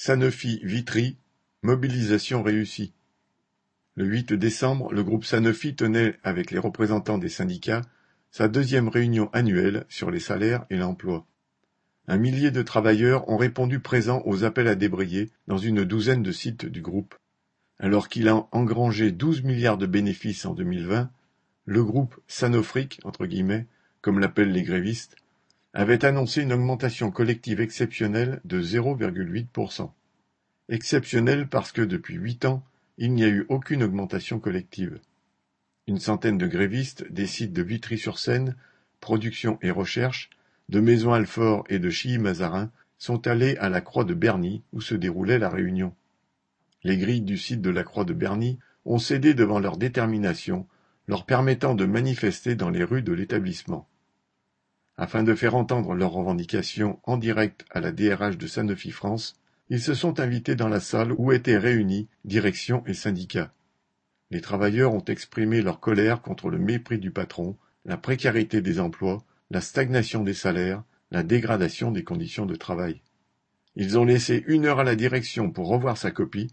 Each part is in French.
Sanofi Vitry, mobilisation réussie. Le 8 décembre, le groupe Sanofi tenait, avec les représentants des syndicats, sa deuxième réunion annuelle sur les salaires et l'emploi. Un millier de travailleurs ont répondu présents aux appels à débrayer dans une douzaine de sites du groupe. Alors qu'il a engrangé 12 milliards de bénéfices en 2020, le groupe Sanofric, entre guillemets, comme l'appellent les grévistes, avait annoncé une augmentation collective exceptionnelle de 0,8%. Exceptionnelle parce que depuis huit ans, il n'y a eu aucune augmentation collective. Une centaine de grévistes des sites de Vitry-sur-Seine, Production et Recherche, de Maison Alfort et de Chilly-Mazarin sont allés à la Croix de Berny où se déroulait la réunion. Les grilles du site de la Croix de Berny ont cédé devant leur détermination, leur permettant de manifester dans les rues de l'établissement. Afin de faire entendre leurs revendications en direct à la DRH de Sanofi France, ils se sont invités dans la salle où étaient réunis direction et syndicats. Les travailleurs ont exprimé leur colère contre le mépris du patron, la précarité des emplois, la stagnation des salaires, la dégradation des conditions de travail. Ils ont laissé une heure à la direction pour revoir sa copie,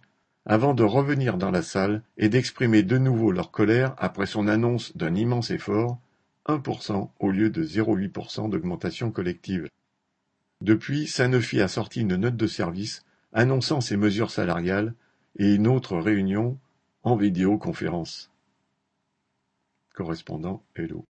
avant de revenir dans la salle et d'exprimer de nouveau leur colère après son annonce d'un immense effort 1% au lieu de 0,8% d'augmentation collective. Depuis, Sanofi a sorti une note de service annonçant ses mesures salariales et une autre réunion en vidéoconférence. Correspondant Hello.